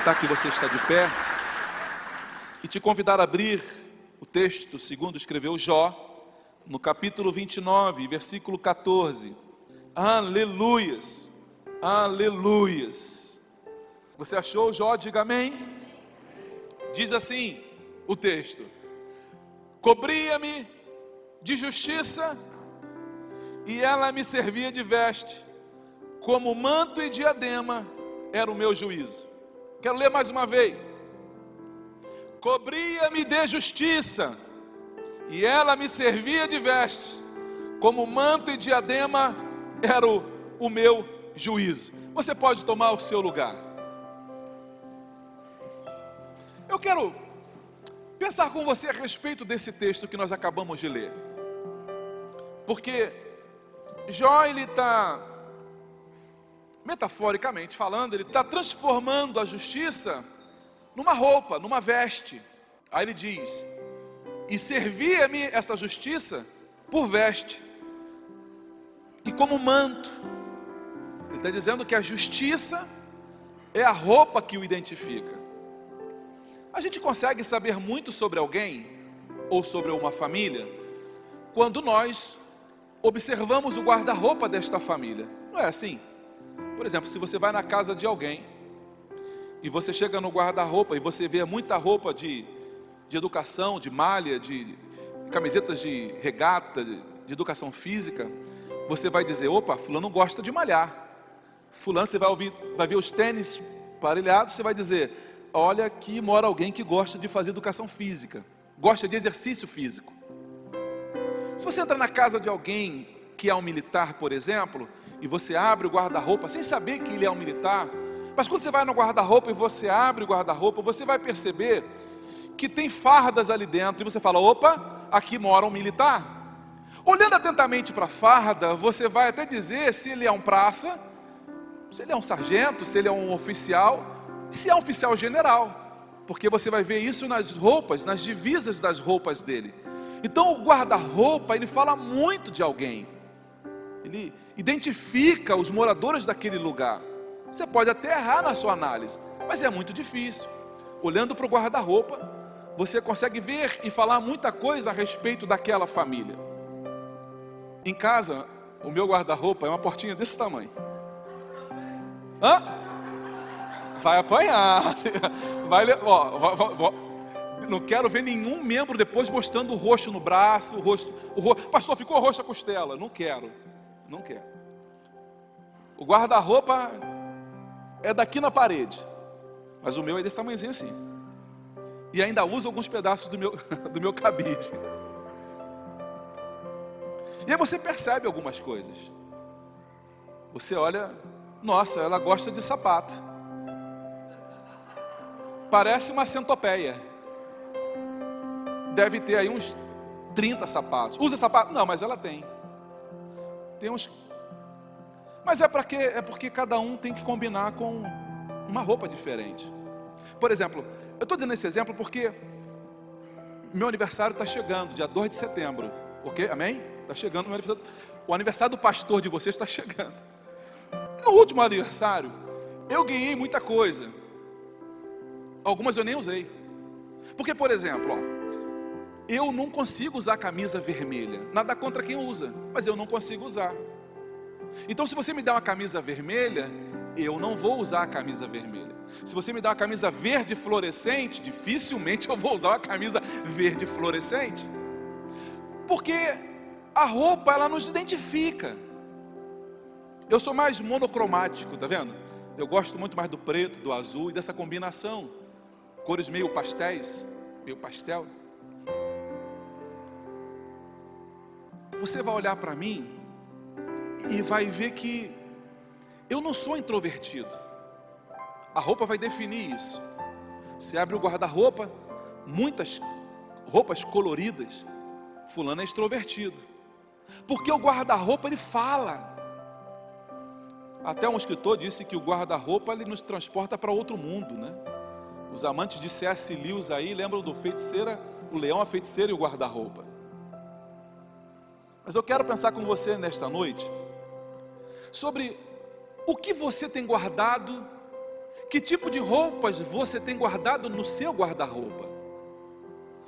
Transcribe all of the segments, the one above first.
Aproveitar que você está de pé e te convidar a abrir o texto segundo escreveu Jó, no capítulo 29, versículo 14. Aleluias, aleluias. Você achou Jó? Diga amém. Diz assim o texto: Cobria-me de justiça e ela me servia de veste, como manto e diadema era o meu juízo. Quero ler mais uma vez. Cobria-me de justiça e ela me servia de veste, como manto e diadema era o, o meu juízo. Você pode tomar o seu lugar. Eu quero pensar com você a respeito desse texto que nós acabamos de ler, porque Jó ele está metaforicamente falando, ele está transformando a justiça numa roupa, numa veste. Aí ele diz: e servia-me essa justiça por veste e como manto. Ele está dizendo que a justiça é a roupa que o identifica. A gente consegue saber muito sobre alguém ou sobre uma família quando nós observamos o guarda-roupa desta família. Não é assim? Por exemplo, se você vai na casa de alguém e você chega no guarda-roupa e você vê muita roupa de de educação, de malha, de camisetas de regata, de educação física, você vai dizer: opa, fulano gosta de malhar. Fulano, você vai ouvir, vai ver os tênis parelhados, você vai dizer: olha, aqui mora alguém que gosta de fazer educação física, gosta de exercício físico. Se você entra na casa de alguém que é um militar, por exemplo, e você abre o guarda-roupa sem saber que ele é um militar, mas quando você vai no guarda-roupa e você abre o guarda-roupa, você vai perceber que tem fardas ali dentro, e você fala: opa, aqui mora um militar. Olhando atentamente para a farda, você vai até dizer se ele é um praça, se ele é um sargento, se ele é um oficial, se é um oficial general, porque você vai ver isso nas roupas, nas divisas das roupas dele. Então o guarda-roupa, ele fala muito de alguém, ele identifica os moradores daquele lugar. Você pode até errar na sua análise, mas é muito difícil. Olhando para o guarda-roupa, você consegue ver e falar muita coisa a respeito daquela família. Em casa, o meu guarda-roupa é uma portinha desse tamanho. Hã? Vai apanhar. Vai, ó, ó, ó, não quero ver nenhum membro depois mostrando o rosto no braço, o rosto, o rosto. Pastor, ficou roxo a costela. Não quero. Não quero. O guarda-roupa é daqui na parede. Mas o meu é desse tamanhozinho assim e ainda uso alguns pedaços do meu, do meu cabide. E aí você percebe algumas coisas. Você olha, nossa, ela gosta de sapato. Parece uma centopeia. Deve ter aí uns 30 sapatos. Usa sapato? Não, mas ela tem. Tem uns. Mas é porque é porque cada um tem que combinar com uma roupa diferente. Por exemplo, eu estou dizendo esse exemplo porque meu aniversário está chegando, dia 2 de setembro. Ok? Amém? Está chegando o meu aniversário. O aniversário do pastor de vocês está chegando. No último aniversário, eu ganhei muita coisa. Algumas eu nem usei. Porque, por exemplo, ó, eu não consigo usar camisa vermelha. Nada contra quem usa, mas eu não consigo usar. Então, se você me dá uma camisa vermelha, eu não vou usar a camisa vermelha. Se você me dá uma camisa verde fluorescente, dificilmente eu vou usar uma camisa verde fluorescente. Porque a roupa ela nos identifica. Eu sou mais monocromático, tá vendo? Eu gosto muito mais do preto, do azul e dessa combinação. Cores meio pastéis, meio pastel. Você vai olhar para mim e vai ver que eu não sou introvertido. A roupa vai definir isso. Você abre o guarda-roupa, muitas roupas coloridas. Fulano é extrovertido. Porque o guarda-roupa ele fala. Até um escritor disse que o guarda-roupa ele nos transporta para outro mundo, né? Os amantes de C.S. Lewis aí lembram do feiticeira, o leão, a feiticeira e o guarda-roupa. Mas eu quero pensar com você nesta noite sobre o que você tem guardado, que tipo de roupas você tem guardado no seu guarda-roupa.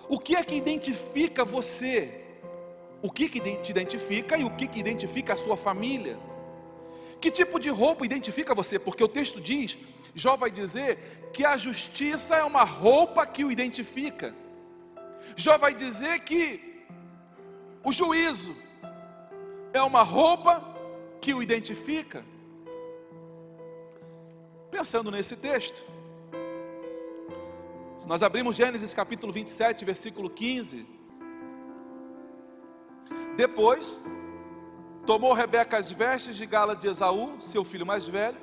O que é que identifica você? O que, que te identifica e o que, que identifica a sua família? Que tipo de roupa identifica você? Porque o texto diz, Jó vai dizer que a justiça é uma roupa que o identifica. Jó vai dizer que o juízo é uma roupa que o identifica. Pensando nesse texto, se nós abrimos Gênesis capítulo 27, versículo 15. Depois, tomou Rebeca as vestes de gala de Esaú, seu filho mais velho,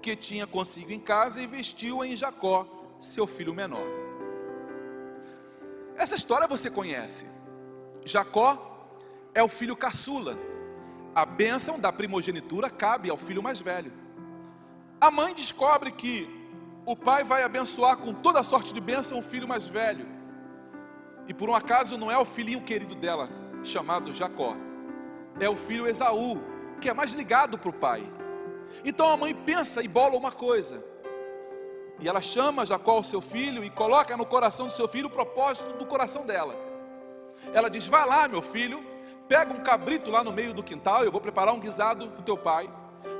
que tinha consigo em casa, e vestiu em Jacó, seu filho menor. Essa história você conhece. Jacó é o filho caçula. A bênção da primogenitura cabe ao filho mais velho. A mãe descobre que o pai vai abençoar com toda sorte de bênção o filho mais velho. E por um acaso não é o filhinho querido dela, chamado Jacó, é o filho Esaú, que é mais ligado para o pai. Então a mãe pensa e bola uma coisa. E ela chama Jacó, o seu filho, e coloca no coração do seu filho o propósito do coração dela. Ela diz: Vai lá, meu filho, pega um cabrito lá no meio do quintal, eu vou preparar um guisado para o teu pai.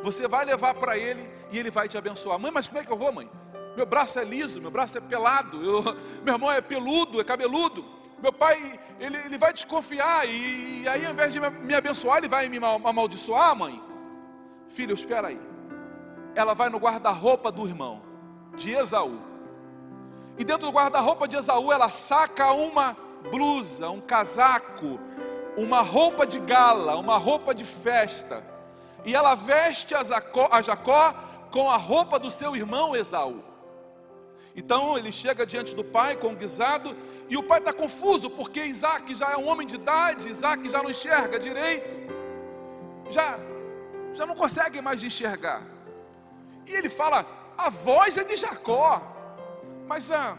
Você vai levar para ele e ele vai te abençoar. Mãe, mas como é que eu vou, mãe? meu braço é liso, meu braço é pelado, eu, meu irmão é peludo, é cabeludo. Meu pai, ele, ele vai desconfiar, e, e aí ao invés de me abençoar, ele vai me amaldiçoar, mãe. Filho, espera aí. Ela vai no guarda-roupa do irmão, de Esaú. E dentro do guarda-roupa de Esaú, ela saca uma blusa, um casaco, uma roupa de gala, uma roupa de festa. E ela veste a Jacó, a Jacó com a roupa do seu irmão Esaú. Então ele chega diante do pai com o guisado, e o pai está confuso, porque Isaac já é um homem de idade, Isaac já não enxerga direito, já, já não consegue mais enxergar. E ele fala: a voz é de Jacó, mas, a,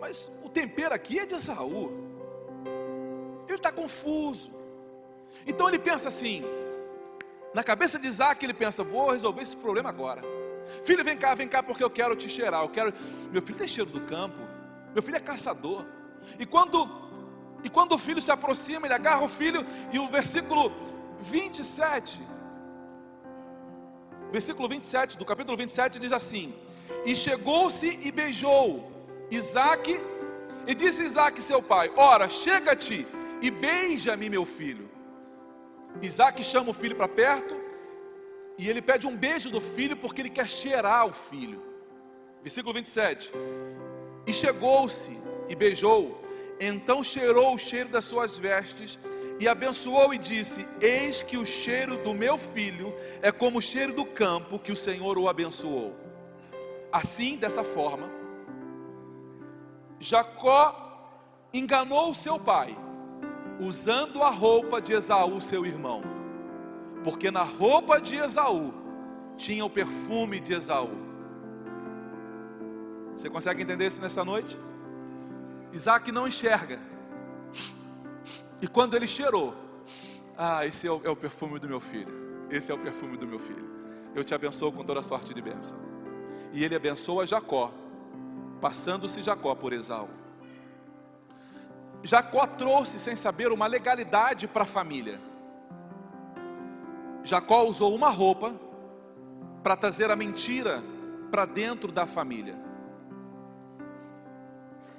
mas o tempero aqui é de Esaú. Ele está confuso. Então ele pensa assim, na cabeça de Isaac ele pensa: vou resolver esse problema agora. Filho, vem cá, vem cá, porque eu quero te cheirar. Eu quero. Meu filho tem cheiro do campo. Meu filho é caçador. E quando e quando o filho se aproxima, ele agarra o filho e o versículo 27 Versículo 27 do capítulo 27 diz assim: E chegou-se e beijou Isaac, e disse Isaac seu pai: Ora, chega-te e beija-me, meu filho. Isaac chama o filho para perto, e ele pede um beijo do filho porque ele quer cheirar o filho. Versículo 27. E chegou-se e beijou, então cheirou o cheiro das suas vestes e abençoou e disse: Eis que o cheiro do meu filho é como o cheiro do campo que o Senhor o abençoou. Assim, dessa forma, Jacó enganou seu pai, usando a roupa de Esaú, seu irmão porque na roupa de Esaú tinha o perfume de Esaú. Você consegue entender isso nessa noite? Isaac não enxerga. E quando ele cheirou, ah, esse é o, é o, perfume do meu filho. Esse é o perfume do meu filho. Eu te abençoo com toda sorte de bênção. E ele abençoa Jacó, passando-se Jacó por Esaú. Jacó trouxe, sem saber, uma legalidade para a família. Jacó usou uma roupa para trazer a mentira para dentro da família.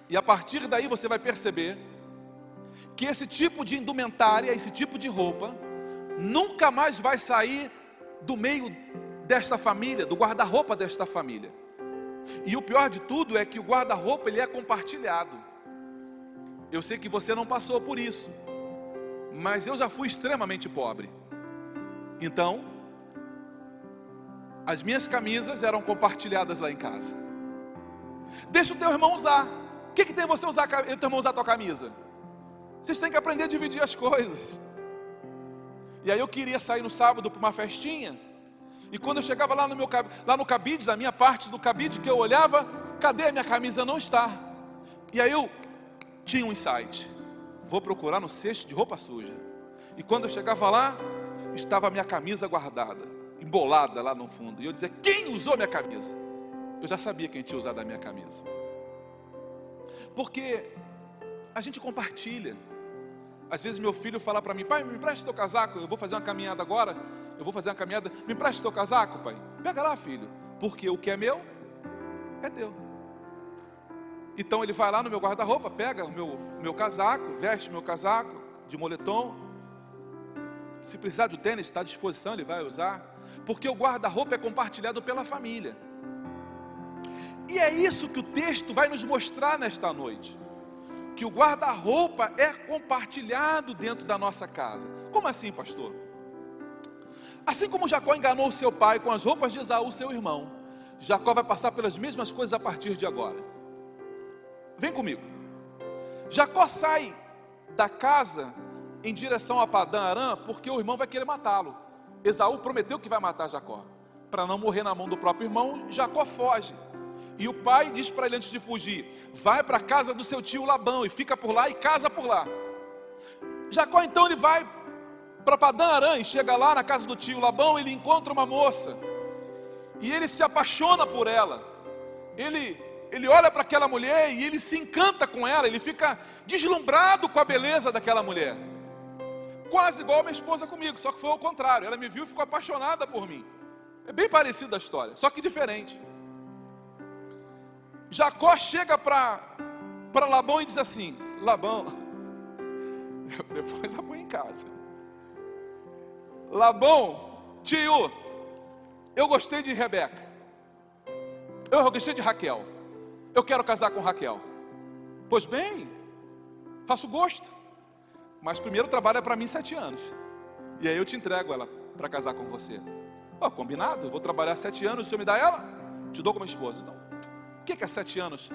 E a partir daí você vai perceber que esse tipo de indumentária, esse tipo de roupa, nunca mais vai sair do meio desta família, do guarda-roupa desta família. E o pior de tudo é que o guarda-roupa ele é compartilhado. Eu sei que você não passou por isso. mas eu já fui extremamente pobre. Então, as minhas camisas eram compartilhadas lá em casa. Deixa o teu irmão usar. O que, que tem você usar, o teu irmão usar a tua camisa? Vocês têm que aprender a dividir as coisas. E aí eu queria sair no sábado para uma festinha. E quando eu chegava lá no, meu, lá no cabide, na minha parte do cabide que eu olhava, cadê a minha camisa? Não está. E aí eu tinha um insight. Vou procurar no cesto de roupa suja. E quando eu chegava lá, estava a minha camisa guardada, embolada lá no fundo. E eu dizia: Quem usou minha camisa? Eu já sabia quem tinha usado a minha camisa. Porque a gente compartilha. Às vezes meu filho fala para mim, pai, me empresta teu casaco, eu vou fazer uma caminhada agora, eu vou fazer uma caminhada, me empresta teu casaco, pai. Pega lá, filho, porque o que é meu, é teu. Então ele vai lá no meu guarda-roupa, pega o meu, meu casaco, veste meu casaco de moletom. Se precisar do tênis, está à disposição, ele vai usar. Porque o guarda-roupa é compartilhado pela família. E é isso que o texto vai nos mostrar nesta noite que o guarda-roupa é compartilhado dentro da nossa casa. Como assim, pastor? Assim como Jacó enganou seu pai com as roupas de Esaú, seu irmão, Jacó vai passar pelas mesmas coisas a partir de agora. Vem comigo. Jacó sai da casa em direção a Padã Arã, porque o irmão vai querer matá-lo. Esaú prometeu que vai matar Jacó. Para não morrer na mão do próprio irmão, Jacó foge. E o pai diz para ele antes de fugir: vai para a casa do seu tio Labão e fica por lá e casa por lá. Jacó então ele vai para Padã Arã e chega lá na casa do tio Labão, ele encontra uma moça. E ele se apaixona por ela. Ele ele olha para aquela mulher e ele se encanta com ela, ele fica deslumbrado com a beleza daquela mulher. Quase igual a minha esposa comigo, só que foi ao contrário. Ela me viu e ficou apaixonada por mim. É bem parecida a história, só que diferente. Jacó chega para Labão e diz assim: Labão, depois eu põe em casa. Labão, tio, eu gostei de Rebeca, eu gostei de Raquel, eu quero casar com Raquel. Pois bem, faço gosto, mas primeiro trabalha para mim sete anos, e aí eu te entrego ela para casar com você. Oh, combinado, eu vou trabalhar sete anos, o senhor me dá ela? Te dou como esposa. Então, que é sete anos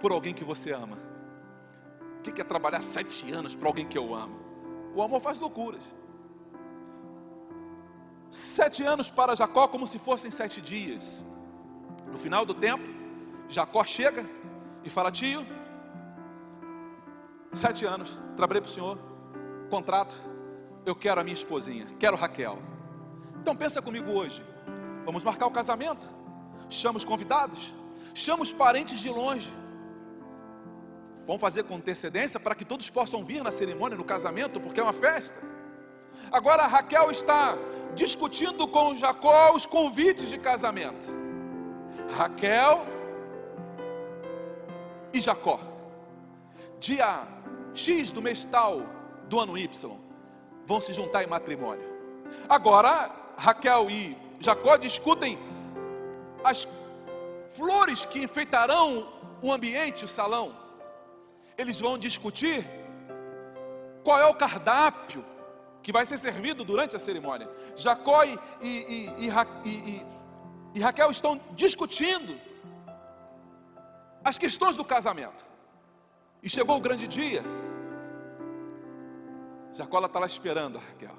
por alguém que você ama? O que é trabalhar sete anos para alguém que eu amo? O amor faz loucuras. Sete anos para Jacó como se fossem sete dias. No final do tempo, Jacó chega e fala: Tio, sete anos, trabalhei para o senhor, contrato, eu quero a minha esposinha, quero Raquel. Então pensa comigo hoje. Vamos marcar o casamento? Chama os convidados? chama os parentes de longe. Vão fazer com antecedência para que todos possam vir na cerimônia, no casamento, porque é uma festa. Agora Raquel está discutindo com Jacó os convites de casamento. Raquel e Jacó. Dia X do mês tal do ano Y vão se juntar em matrimônio. Agora Raquel e Jacó discutem as flores que enfeitarão o ambiente, o salão. Eles vão discutir qual é o cardápio que vai ser servido durante a cerimônia. Jacó e, e, e, e Raquel estão discutindo as questões do casamento. E chegou o grande dia. Jacó está lá esperando a Raquel.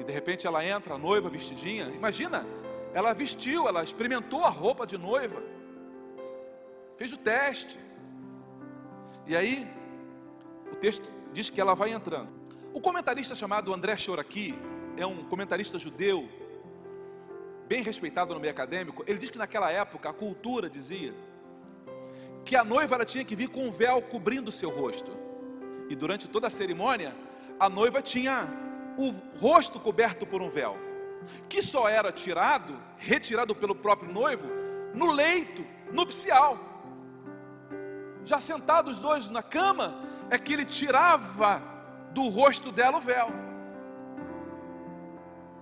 E de repente ela entra, noiva vestidinha. Imagina, ela vestiu, ela experimentou a roupa de noiva, fez o teste. E aí, o texto diz que ela vai entrando. O comentarista chamado André Choraqui é um comentarista judeu, bem respeitado no meio acadêmico. Ele diz que naquela época a cultura dizia que a noiva ela tinha que vir com um véu cobrindo o seu rosto. E durante toda a cerimônia, a noiva tinha o rosto coberto por um véu que só era tirado, retirado pelo próprio noivo, no leito nupcial. Já sentados os dois na cama, é que ele tirava do rosto dela o véu.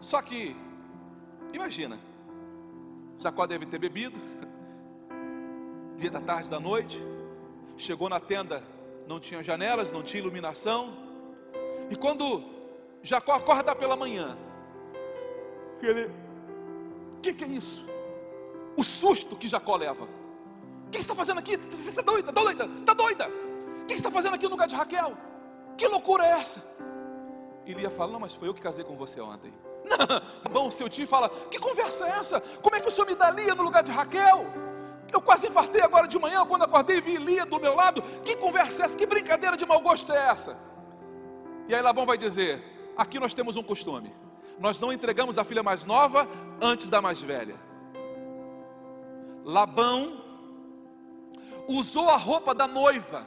Só que, imagina, Jacó deve ter bebido, dia da tarde da noite, chegou na tenda, não tinha janelas, não tinha iluminação, E quando Jacó acorda pela manhã, ele, o que, que, é isso? O susto que Jacó leva. O que, está fazendo aqui? Você está doida? Está doida? Está doida? O que, está fazendo aqui no lugar de Raquel? Que loucura é essa? E Lia fala: Não, mas foi eu que casei com você ontem. Não, seu tio fala: Que conversa é essa? Como é que o senhor me dá Lia no lugar de Raquel? Eu quase infartei agora de manhã, quando acordei e vi Lia do meu lado. Que conversa é essa? Que brincadeira de mau gosto é essa? E aí Labão vai dizer: Aqui nós temos um costume. Nós não entregamos a filha mais nova antes da mais velha. Labão usou a roupa da noiva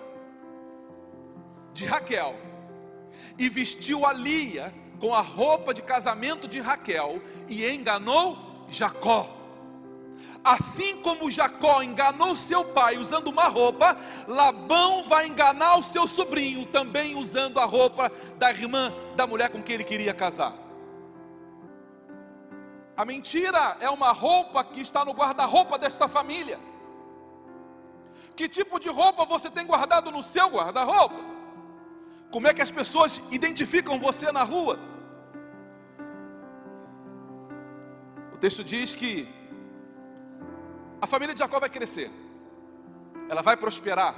de Raquel e vestiu a Lia com a roupa de casamento de Raquel e enganou Jacó. Assim como Jacó enganou seu pai usando uma roupa, Labão vai enganar o seu sobrinho também usando a roupa da irmã da mulher com quem ele queria casar. A mentira é uma roupa que está no guarda-roupa desta família. Que tipo de roupa você tem guardado no seu guarda-roupa? Como é que as pessoas identificam você na rua? Texto diz que a família de Jacó vai crescer, ela vai prosperar.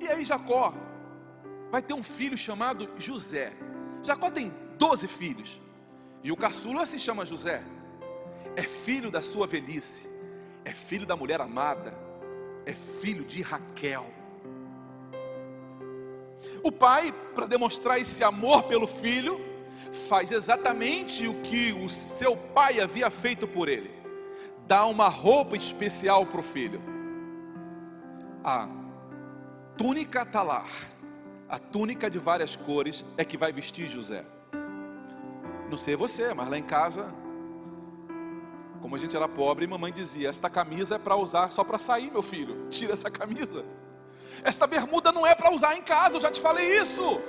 E aí Jacó vai ter um filho chamado José. Jacó tem 12 filhos, e o caçula se chama José. É filho da sua velhice, é filho da mulher amada, é filho de Raquel. O pai, para demonstrar esse amor pelo filho, faz exatamente o que o seu pai havia feito por ele: dá uma roupa especial para o filho. A túnica talar, a túnica de várias cores, é que vai vestir José. Não sei você, mas lá em casa, como a gente era pobre, mamãe dizia: Esta camisa é para usar só para sair, meu filho. Tira essa camisa. Esta bermuda não é para usar em casa, eu já te falei isso.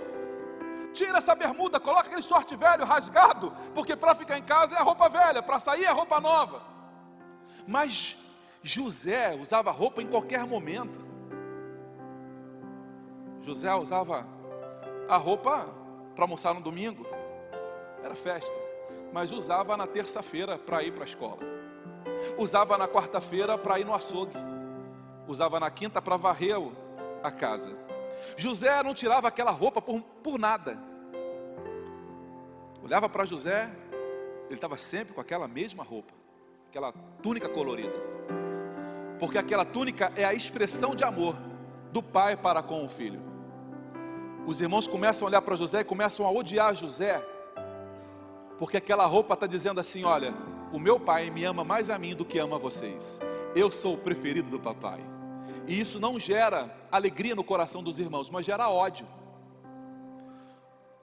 Tira essa bermuda, coloca aquele short velho rasgado, porque para ficar em casa é a roupa velha, para sair é a roupa nova. Mas José usava roupa em qualquer momento. José usava a roupa para almoçar no domingo, era festa, mas usava na terça-feira para ir para a escola, usava na quarta-feira para ir no açougue, usava na quinta para varrer a casa. José não tirava aquela roupa por, por nada. Olhava para José, ele estava sempre com aquela mesma roupa, aquela túnica colorida. Porque aquela túnica é a expressão de amor do pai para com o filho. Os irmãos começam a olhar para José e começam a odiar José, porque aquela roupa está dizendo assim: olha, o meu pai me ama mais a mim do que ama vocês. Eu sou o preferido do papai. E isso não gera alegria no coração dos irmãos, mas gera ódio.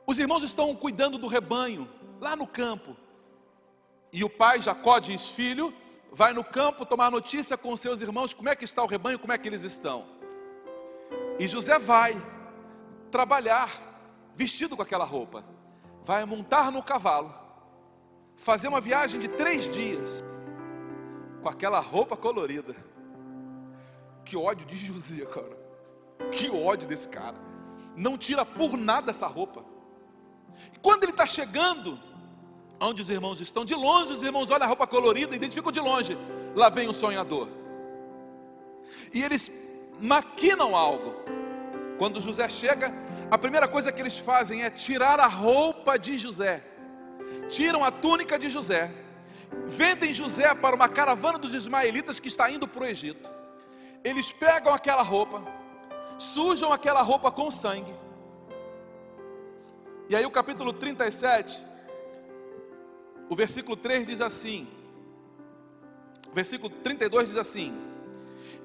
Os irmãos estão cuidando do rebanho, lá no campo. E o pai Jacó diz: Filho, vai no campo tomar notícia com seus irmãos, como é que está o rebanho, como é que eles estão. E José vai trabalhar, vestido com aquela roupa, vai montar no cavalo, fazer uma viagem de três dias, com aquela roupa colorida. Que ódio de José, cara. Que ódio desse cara. Não tira por nada essa roupa. E quando ele está chegando, onde os irmãos estão, de longe os irmãos olham a roupa colorida, identificam de longe. Lá vem o sonhador. E eles maquinam algo. Quando José chega, a primeira coisa que eles fazem é tirar a roupa de José. Tiram a túnica de José. Vendem José para uma caravana dos ismaelitas que está indo para o Egito eles pegam aquela roupa, sujam aquela roupa com sangue. E aí o capítulo 37, o versículo 3 diz assim: versículo 32 diz assim: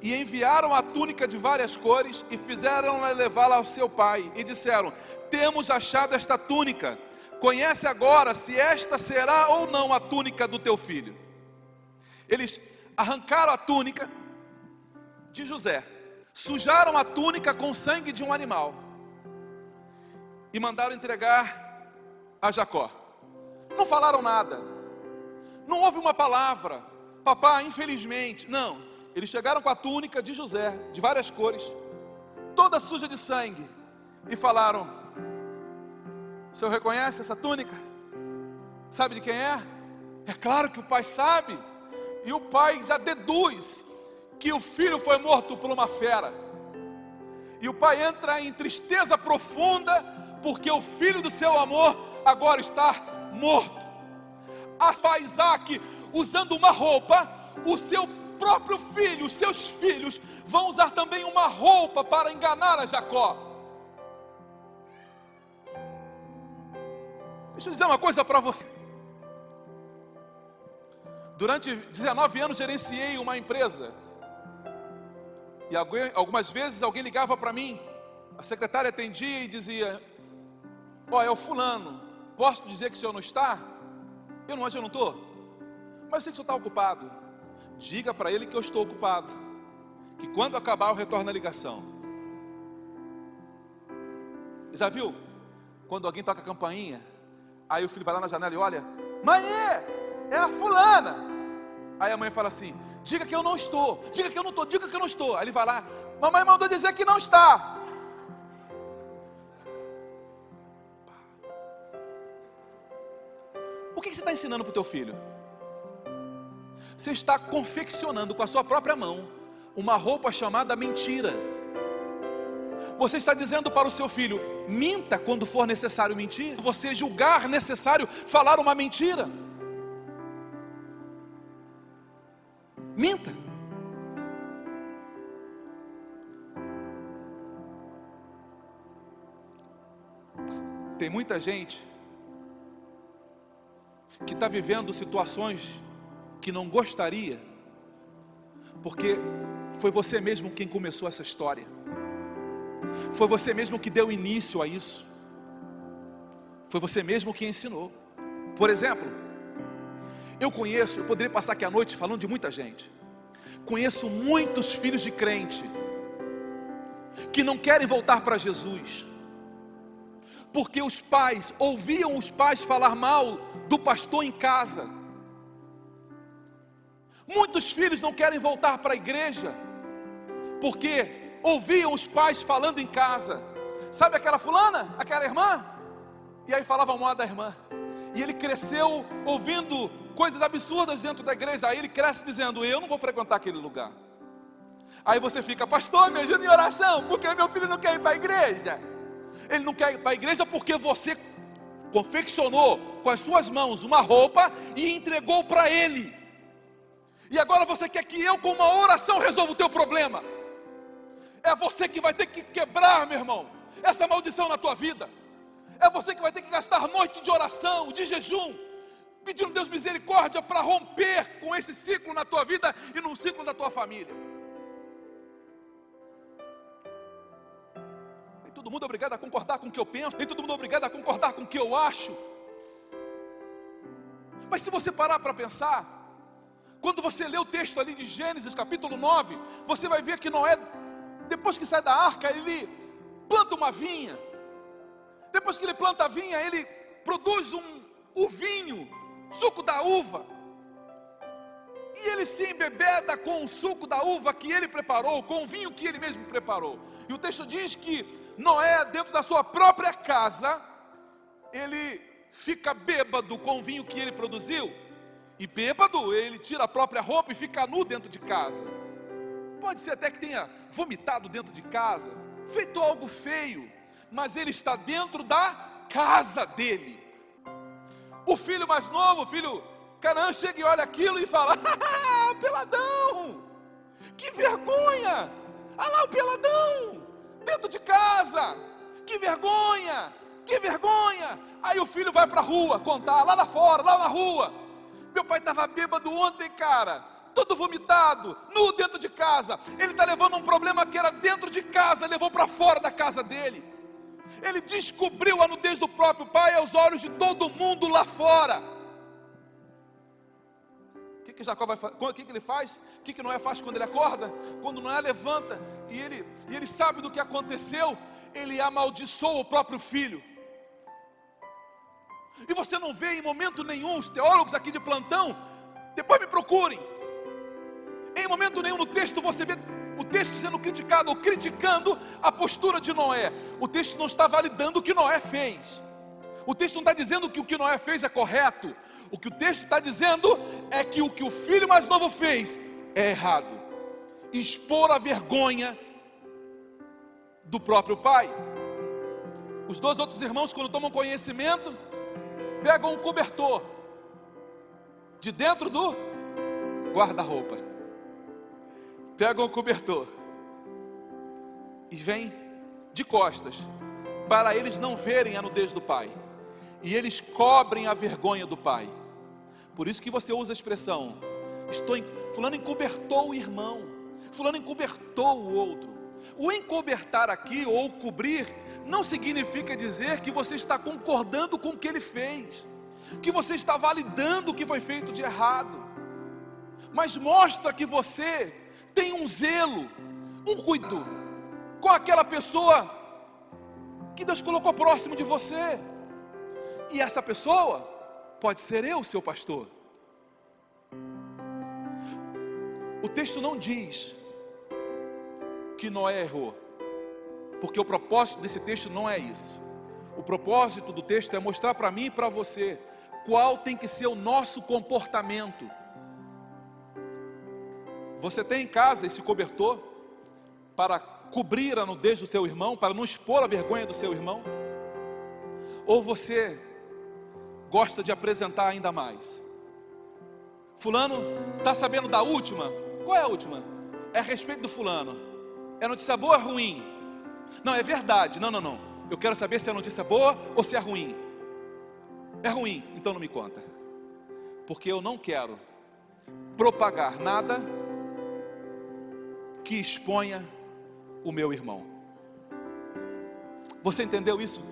E enviaram a túnica de várias cores e fizeram-na levá-la ao seu pai, e disseram: Temos achado esta túnica, conhece agora se esta será ou não a túnica do teu filho. Eles arrancaram a túnica, de José, sujaram a túnica com sangue de um animal e mandaram entregar a Jacó. Não falaram nada, não houve uma palavra, papai, infelizmente, não. Eles chegaram com a túnica de José, de várias cores, toda suja de sangue, e falaram: O senhor reconhece essa túnica? Sabe de quem é? É claro que o pai sabe. E o pai já deduz que o filho foi morto por uma fera. E o pai entra em tristeza profunda, porque o filho do seu amor agora está morto. A pai Isaac, usando uma roupa, o seu próprio filho, os seus filhos, vão usar também uma roupa para enganar a Jacó. Deixa eu dizer uma coisa para você. Durante 19 anos gerenciei uma empresa. E algumas vezes alguém ligava para mim, a secretária atendia e dizia: Ó, é o fulano, posso dizer que o senhor não está? Eu não, acho eu não estou. Mas eu sei que o senhor está ocupado. Diga para ele que eu estou ocupado. Que quando acabar eu retorno a ligação. Já viu? Quando alguém toca a campainha, aí o filho vai lá na janela e olha: Mãe, é a fulana. Aí a mãe fala assim: Diga que eu não estou, diga que eu não estou, diga que eu não estou. Aí ele vai lá: Mamãe mandou dizer que não está. Você está ensinando para o teu filho? Você está confeccionando com a sua própria mão uma roupa chamada mentira. Você está dizendo para o seu filho: minta quando for necessário mentir. Você julgar necessário falar uma mentira. Minta. Tem muita gente que está vivendo situações que não gostaria, porque foi você mesmo quem começou essa história, foi você mesmo que deu início a isso, foi você mesmo que ensinou. Por exemplo, eu conheço, eu poderia passar aqui a noite falando de muita gente, conheço muitos filhos de crente que não querem voltar para Jesus, porque os pais ouviam os pais falar mal do pastor em casa Muitos filhos não querem voltar para a igreja, porque ouviam os pais falando em casa. Sabe aquela fulana, aquela irmã? E aí falavam mal da irmã. E ele cresceu ouvindo coisas absurdas dentro da igreja. Aí ele cresce dizendo: Eu não vou frequentar aquele lugar. Aí você fica, pastor, me ajuda em oração, porque meu filho não quer ir para a igreja. Ele não quer ir para a igreja porque você confeccionou com as suas mãos uma roupa e entregou para ele. E agora você quer que eu, com uma oração, resolva o teu problema. É você que vai ter que quebrar, meu irmão, essa maldição na tua vida. É você que vai ter que gastar noite de oração, de jejum, pedindo Deus misericórdia para romper com esse ciclo na tua vida e no ciclo da tua família. Todo mundo é obrigado a concordar com o que eu penso, nem todo mundo é obrigado a concordar com o que eu acho. Mas se você parar para pensar, quando você lê o texto ali de Gênesis capítulo 9, você vai ver que Noé, depois que sai da arca, ele planta uma vinha. Depois que ele planta a vinha, ele produz um, o vinho, suco da uva. E ele se embebeda com o suco da uva que ele preparou, com o vinho que ele mesmo preparou. E o texto diz que Noé, dentro da sua própria casa, ele fica bêbado com o vinho que ele produziu e bêbado, ele tira a própria roupa e fica nu dentro de casa. Pode ser até que tenha vomitado dentro de casa, feito algo feio, mas ele está dentro da casa dele. O filho mais novo, o filho Canaã, chega e olha aquilo e fala: ah, peladão, que vergonha! Olha lá o peladão, dentro de casa, que vergonha, que vergonha! Aí o filho vai para a rua contar, lá lá fora, lá na rua. Meu pai estava bêbado ontem, cara. Todo vomitado, nu dentro de casa. Ele está levando um problema que era dentro de casa, levou para fora da casa dele. Ele descobriu a nudez do próprio pai aos olhos de todo mundo lá fora. Que, que Jacó vai? O que, que ele faz? O que, que Noé faz quando ele acorda? Quando Noé levanta e ele, e ele sabe do que aconteceu, ele amaldiçoa o próprio filho. E você não vê em momento nenhum os teólogos aqui de plantão, depois me procurem. Em momento nenhum no texto você vê o texto sendo criticado ou criticando a postura de Noé. O texto não está validando o que Noé fez. O texto não está dizendo que o que Noé fez é correto. O que o texto está dizendo é que o que o filho mais novo fez é errado. Expor a vergonha do próprio pai. Os dois outros irmãos, quando tomam conhecimento, pegam um cobertor de dentro do guarda-roupa. Pegam o cobertor e vêm de costas, para eles não verem a nudez do pai. E eles cobrem a vergonha do pai. Por isso que você usa a expressão: estou em, fulano encobertou o irmão, fulano encobertou o outro. O encobertar aqui ou cobrir não significa dizer que você está concordando com o que ele fez, que você está validando o que foi feito de errado, mas mostra que você tem um zelo, um cuidado com aquela pessoa que Deus colocou próximo de você, e essa pessoa pode ser eu, seu pastor. O texto não diz que Noé errou, porque o propósito desse texto não é isso. O propósito do texto é mostrar para mim e para você qual tem que ser o nosso comportamento. Você tem em casa esse cobertor para cobrir a nudez do seu irmão, para não expor a vergonha do seu irmão? Ou você gosta de apresentar ainda mais? Fulano está sabendo da última? Qual é a última? É a respeito do fulano. É notícia boa ou ruim? Não, é verdade. Não, não, não. Eu quero saber se é notícia boa ou se é ruim. É ruim, então não me conta. Porque eu não quero propagar nada que exponha o meu irmão. Você entendeu isso?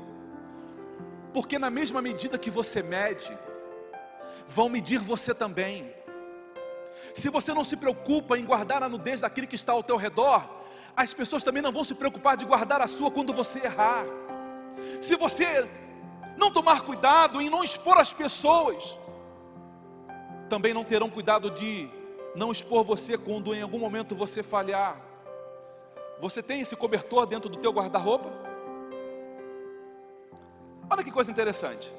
Porque na mesma medida que você mede, vão medir você também. Se você não se preocupa em guardar a nudez daquele que está ao teu redor, as pessoas também não vão se preocupar de guardar a sua quando você errar. Se você não tomar cuidado em não expor as pessoas, também não terão cuidado de não expor você quando em algum momento você falhar. Você tem esse cobertor dentro do teu guarda-roupa? Olha que coisa interessante.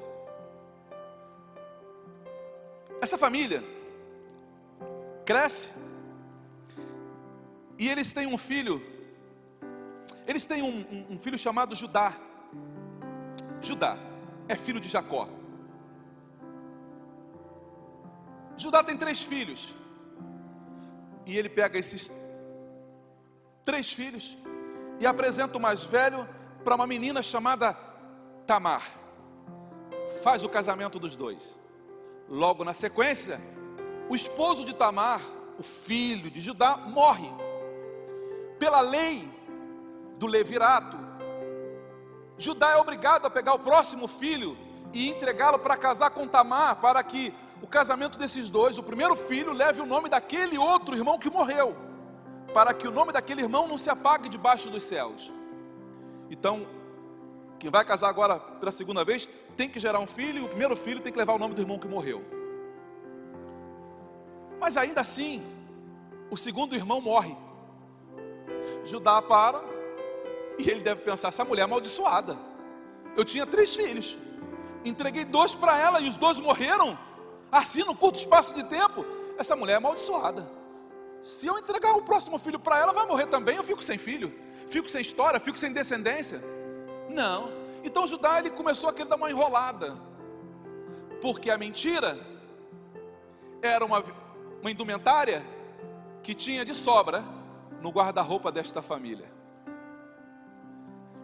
Essa família cresce e eles têm um filho, eles têm um, um, filho chamado Judá. Judá é filho de Jacó. Judá tem três filhos. E ele pega esses três filhos e apresenta o mais velho para uma menina chamada Tamar. Faz o casamento dos dois. Logo na sequência, o esposo de Tamar, o filho de Judá, morre pela lei do levirato, Judá é obrigado a pegar o próximo filho e entregá-lo para casar com Tamar, para que o casamento desses dois, o primeiro filho, leve o nome daquele outro irmão que morreu, para que o nome daquele irmão não se apague debaixo dos céus. Então, quem vai casar agora pela segunda vez tem que gerar um filho, e o primeiro filho tem que levar o nome do irmão que morreu. Mas ainda assim, o segundo irmão morre. Judá para e ele deve pensar: essa mulher é amaldiçoada. Eu tinha três filhos, entreguei dois para ela e os dois morreram. Assim, num curto espaço de tempo, essa mulher é amaldiçoada. Se eu entregar o próximo filho para ela, vai morrer também. Eu fico sem filho, fico sem história, fico sem descendência. Não. Então Judá ele começou a querer dar uma enrolada, porque a mentira era uma, uma indumentária que tinha de sobra no guarda-roupa desta família.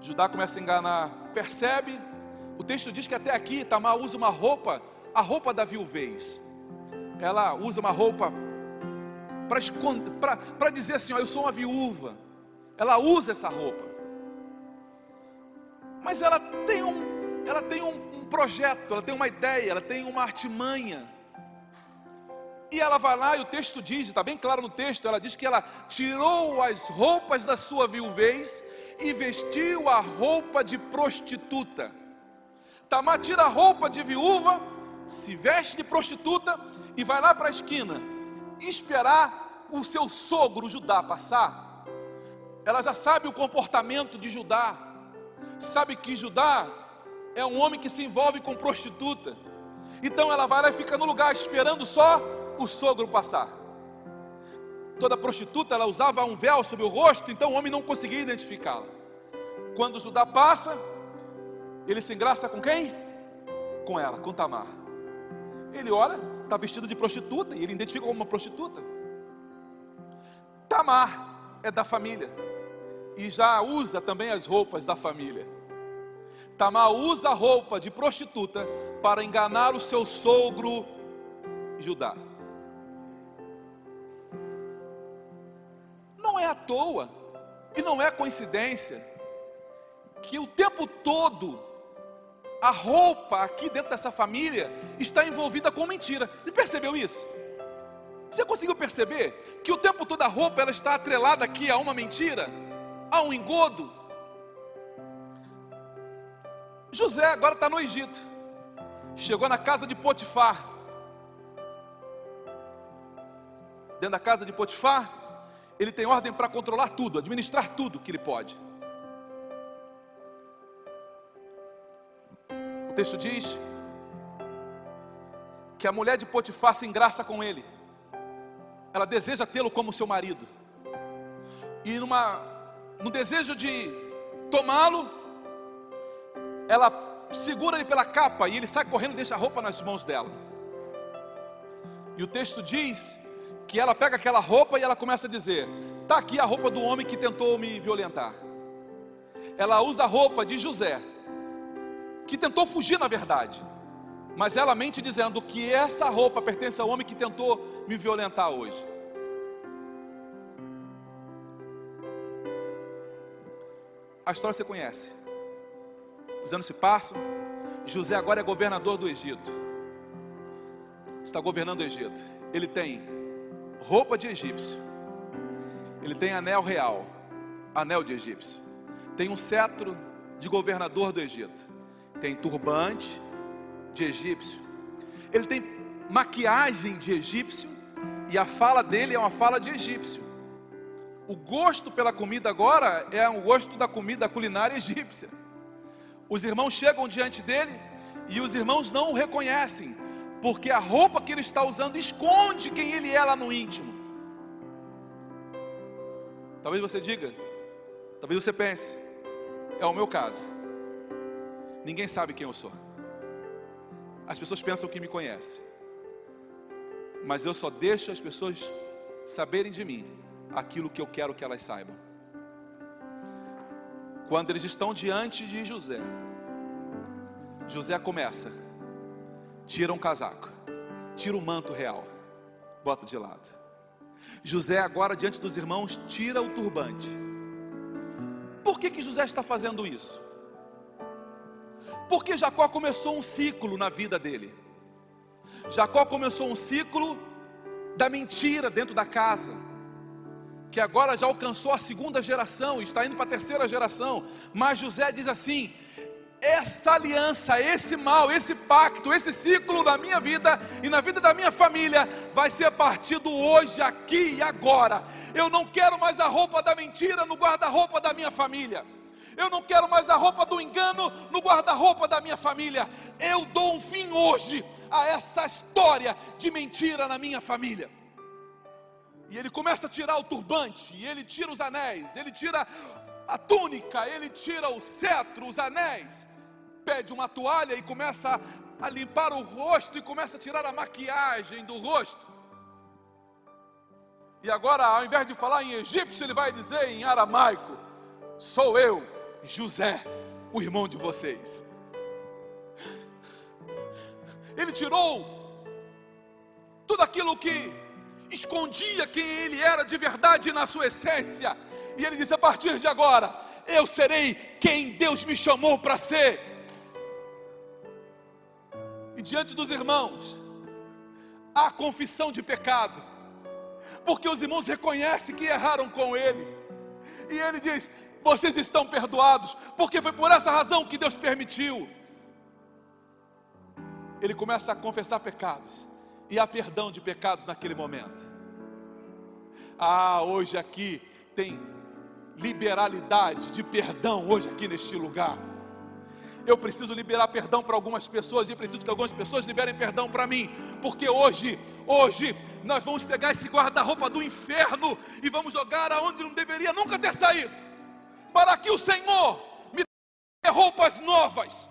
Judá começa a enganar, percebe? O texto diz que até aqui Tamar usa uma roupa, a roupa da viuvez. Ela usa uma roupa para dizer assim: ó, eu sou uma viúva. Ela usa essa roupa. Mas ela tem um, ela tem um, um projeto, ela tem uma ideia, ela tem uma artimanha. E ela vai lá, e o texto diz, está bem claro no texto, ela diz que ela tirou as roupas da sua viuvez e vestiu a roupa de prostituta. Tamar tira a roupa de viúva, se veste de prostituta e vai lá para a esquina esperar o seu sogro Judá passar. Ela já sabe o comportamento de Judá, sabe que Judá é um homem que se envolve com prostituta, então ela vai lá e fica no lugar esperando só o sogro passar. Toda prostituta ela usava um véu sobre o rosto, então o homem não conseguia identificá-la. Quando Judá passa, ele se engraça com quem? Com ela, com Tamar. Ele olha, está vestido de prostituta e ele identifica como uma prostituta. Tamar é da família e já usa também as roupas da família. Tamar usa a roupa de prostituta para enganar o seu sogro Judá. Não é à toa e não é coincidência que o tempo todo a roupa aqui dentro dessa família está envolvida com mentira. Você percebeu isso? Você conseguiu perceber que o tempo todo a roupa ela está atrelada aqui a uma mentira, um engodo? José agora está no Egito, chegou na casa de Potifar. Dentro da casa de Potifar, ele tem ordem para controlar tudo, administrar tudo que ele pode. O texto diz que a mulher de Potifar se engraça com ele. Ela deseja tê-lo como seu marido. E numa no desejo de tomá-lo, ela segura ele pela capa e ele sai correndo e deixa a roupa nas mãos dela. E o texto diz que ela pega aquela roupa e ela começa a dizer: "Tá aqui a roupa do homem que tentou me violentar". Ela usa a roupa de José que tentou fugir na verdade, mas ela mente dizendo que essa roupa pertence ao homem que tentou me violentar hoje. A história você conhece. Os anos se passam, José agora é governador do Egito. Está governando o Egito. Ele tem roupa de egípcio. Ele tem anel real, anel de egípcio. Tem um cetro de governador do Egito tem turbante de egípcio, ele tem maquiagem de egípcio, e a fala dele é uma fala de egípcio. O gosto pela comida agora é o gosto da comida culinária egípcia. Os irmãos chegam diante dele e os irmãos não o reconhecem, porque a roupa que ele está usando esconde quem ele é lá no íntimo. Talvez você diga, talvez você pense, é o meu caso. Ninguém sabe quem eu sou. As pessoas pensam que me conhecem. Mas eu só deixo as pessoas saberem de mim aquilo que eu quero que elas saibam. Quando eles estão diante de José, José começa, tira um casaco, tira o um manto real, bota de lado. José agora diante dos irmãos tira o turbante. Por que que José está fazendo isso? Porque Jacó começou um ciclo na vida dele. Jacó começou um ciclo da mentira dentro da casa, que agora já alcançou a segunda geração, está indo para a terceira geração. Mas José diz assim: essa aliança, esse mal, esse pacto, esse ciclo na minha vida e na vida da minha família vai ser partido hoje, aqui e agora. Eu não quero mais a roupa da mentira no guarda-roupa da minha família. Eu não quero mais a roupa do engano no guarda-roupa da minha família. Eu dou um fim hoje a essa história de mentira na minha família. E ele começa a tirar o turbante, e ele tira os anéis, ele tira a túnica, ele tira o cetro, os anéis, pede uma toalha e começa a limpar o rosto e começa a tirar a maquiagem do rosto. E agora, ao invés de falar em egípcio, ele vai dizer em aramaico: Sou eu, José, o irmão de vocês. Ele tirou tudo aquilo que escondia quem ele era de verdade na sua essência, e ele disse: a partir de agora, eu serei quem Deus me chamou para ser. E diante dos irmãos, há confissão de pecado, porque os irmãos reconhecem que erraram com ele, e ele diz: vocês estão perdoados, porque foi por essa razão que Deus permitiu. Ele começa a confessar pecados, e há perdão de pecados naquele momento. Ah, hoje aqui tem liberalidade de perdão hoje aqui neste lugar. Eu preciso liberar perdão para algumas pessoas e preciso que algumas pessoas liberem perdão para mim, porque hoje, hoje, nós vamos pegar esse guarda-roupa do inferno e vamos jogar aonde não deveria nunca ter saído, para que o Senhor me dê roupas novas,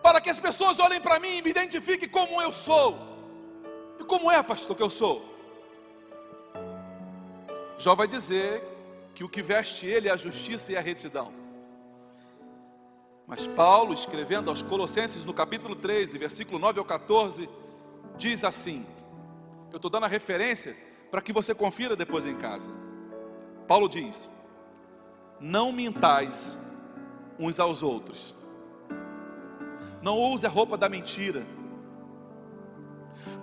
para que as pessoas olhem para mim e me identifiquem como eu sou. E como é, pastor, que eu sou? Jó vai dizer que o que veste ele é a justiça e a retidão. Mas Paulo, escrevendo aos Colossenses no capítulo 13, versículo 9 ao 14, diz assim: Eu estou dando a referência para que você confira depois em casa. Paulo diz: Não mintais uns aos outros, não use a roupa da mentira,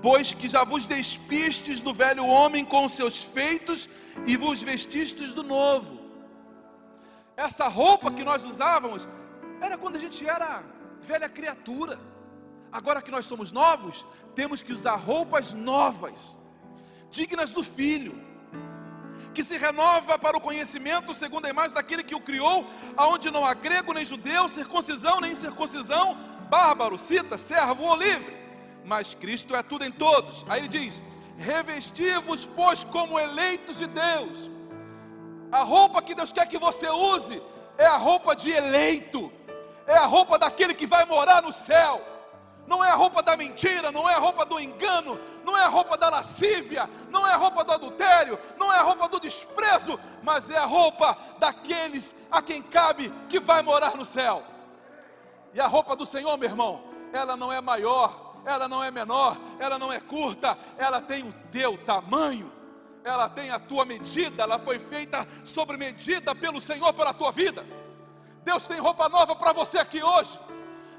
pois que já vos despistes do velho homem com seus feitos e vos vestistes do novo. Essa roupa que nós usávamos era quando a gente era velha criatura. Agora que nós somos novos, temos que usar roupas novas, dignas do Filho, que se renova para o conhecimento segundo a imagem daquele que o criou, aonde não há grego nem judeu, circuncisão nem incircuncisão, bárbaro, cita, servo ou livre, mas Cristo é tudo em todos. Aí ele diz: revesti-vos, pois, como eleitos de Deus. A roupa que Deus quer que você use é a roupa de eleito é a roupa daquele que vai morar no céu. Não é a roupa da mentira, não é a roupa do engano, não é a roupa da lascívia, não é a roupa do adultério, não é a roupa do desprezo, mas é a roupa daqueles a quem cabe que vai morar no céu. E a roupa do Senhor, meu irmão, ela não é maior, ela não é menor, ela não é curta, ela tem o teu tamanho, ela tem a tua medida, ela foi feita sobre medida pelo Senhor para a tua vida. Deus tem roupa nova para você aqui hoje.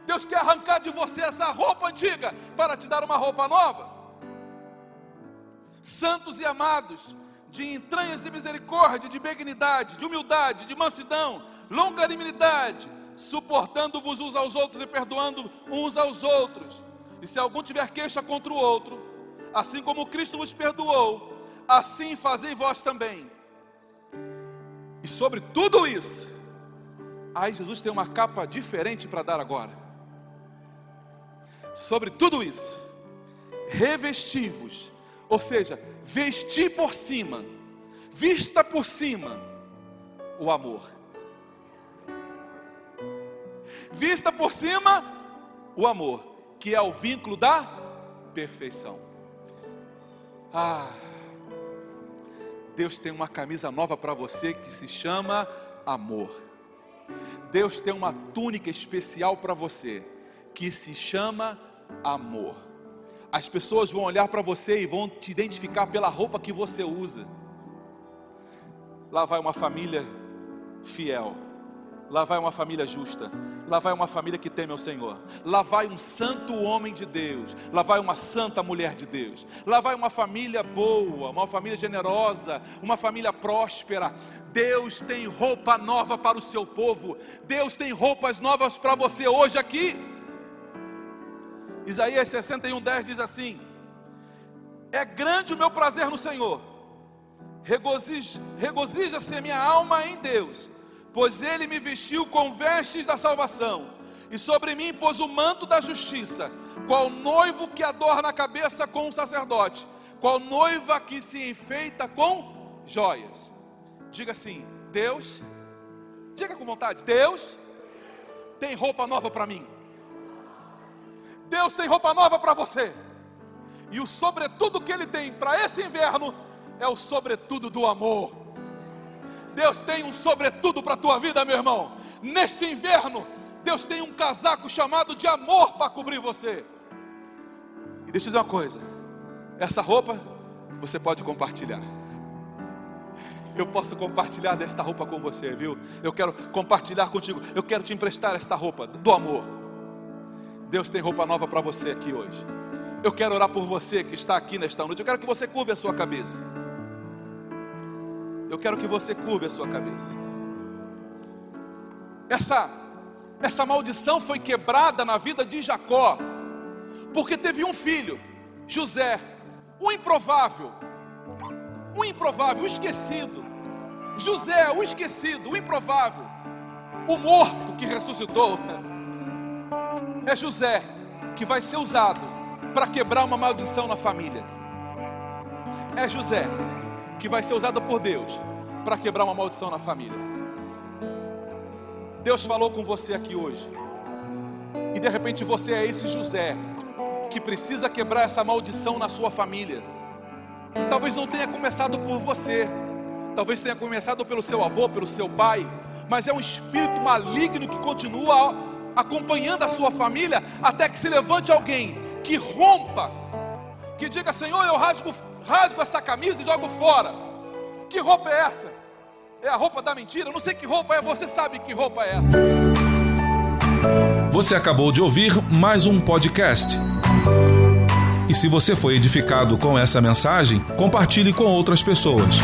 Deus quer arrancar de você essa roupa antiga para te dar uma roupa nova. Santos e amados, de entranhas e misericórdia, de benignidade, de humildade, de mansidão, longanimidade, suportando-vos uns aos outros e perdoando uns aos outros. E se algum tiver queixa contra o outro, assim como Cristo vos perdoou, assim fazei vós também. E sobre tudo isso, Aí Jesus tem uma capa diferente para dar agora. Sobre tudo isso, revestivos, ou seja, vestir por cima, vista por cima, o amor. Vista por cima, o amor, que é o vínculo da perfeição. Ah, Deus tem uma camisa nova para você que se chama amor. Deus tem uma túnica especial para você, que se chama amor. As pessoas vão olhar para você e vão te identificar pela roupa que você usa. Lá vai uma família fiel, lá vai uma família justa, lá vai uma família que teme ao Senhor, lá vai um santo homem de Deus, lá vai uma santa mulher de Deus, lá vai uma família boa, uma família generosa, uma família próspera. Deus tem roupa nova para o seu povo, Deus tem roupas novas para você hoje aqui. Isaías 61,10 diz assim: É grande o meu prazer no Senhor, regozija-se a minha alma em Deus pois ele me vestiu com vestes da salvação, e sobre mim pôs o manto da justiça, qual noivo que adorna a cabeça com o sacerdote, qual noiva que se enfeita com joias. Diga assim: Deus, diga com vontade, Deus tem roupa nova para mim. Deus tem roupa nova para você. E o sobretudo que ele tem para esse inverno é o sobretudo do amor. Deus tem um sobretudo para a tua vida, meu irmão. Neste inverno, Deus tem um casaco chamado de amor para cobrir você. E deixa eu dizer uma coisa: essa roupa você pode compartilhar. Eu posso compartilhar desta roupa com você, viu? Eu quero compartilhar contigo. Eu quero te emprestar esta roupa do amor. Deus tem roupa nova para você aqui hoje. Eu quero orar por você que está aqui nesta noite. Eu quero que você curve a sua cabeça eu quero que você curve a sua cabeça. Essa, essa maldição foi quebrada na vida de Jacó, porque teve um filho, José, o improvável, o improvável, o esquecido. José, o esquecido, o improvável, o morto que ressuscitou, é José que vai ser usado para quebrar uma maldição na família. É José que vai ser usado por Deus para quebrar uma maldição na família. Deus falou com você aqui hoje. E de repente você é esse José que precisa quebrar essa maldição na sua família. Talvez não tenha começado por você, talvez tenha começado pelo seu avô, pelo seu pai, mas é um espírito maligno que continua acompanhando a sua família até que se levante alguém que rompa, que diga: Senhor, eu rasgo, rasgo essa camisa e jogo fora. Que roupa é essa? É a roupa da mentira? Eu não sei que roupa é, você sabe que roupa é essa. Você acabou de ouvir mais um podcast. E se você foi edificado com essa mensagem, compartilhe com outras pessoas.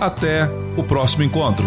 Até o próximo encontro.